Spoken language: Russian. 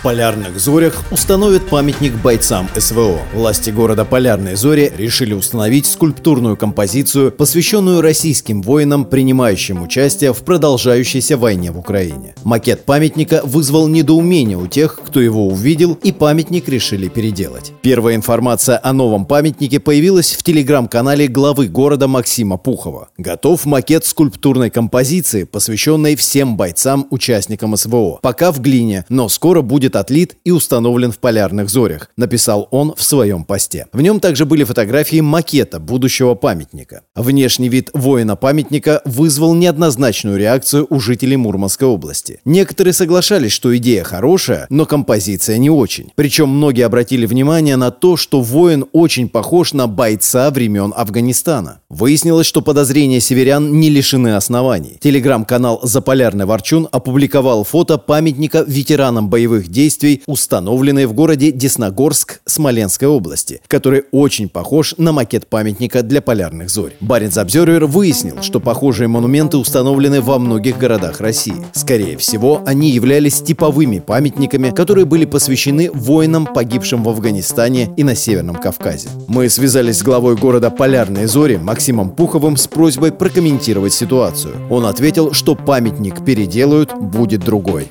В Полярных Зорях установят памятник бойцам СВО. Власти города Полярные Зори решили установить скульптурную композицию, посвященную российским воинам, принимающим участие в продолжающейся войне в Украине. Макет памятника вызвал недоумение у тех, кто его увидел, и памятник решили переделать. Первая информация о новом памятнике появилась в телеграм-канале главы города Максима Пухова. Готов макет скульптурной композиции, посвященной всем бойцам, участникам СВО. Пока в глине, но скоро будет отлит и установлен в полярных зорях, написал он в своем посте. В нем также были фотографии макета будущего памятника. Внешний вид воина-памятника вызвал неоднозначную реакцию у жителей Мурманской области. Некоторые соглашались, что идея хорошая, но композиция не очень. Причем многие обратили внимание на то, что воин очень похож на бойца времен Афганистана. Выяснилось, что подозрения северян не лишены оснований. Телеграм-канал «Заполярный Ворчун» опубликовал фото памятника ветеранам боевых действий, установленной в городе Десногорск Смоленской области, который очень похож на макет памятника для полярных зорь. Баренц Обзервер выяснил, что похожие монументы установлены во многих городах России. Скорее всего, они являлись типовыми памятниками, которые были посвящены воинам, погибшим в Афганистане и на Северном Кавказе. Мы связались с главой города Полярные Зори Максимом Пуховым с просьбой прокомментировать ситуацию. Он ответил, что памятник переделают, будет другой.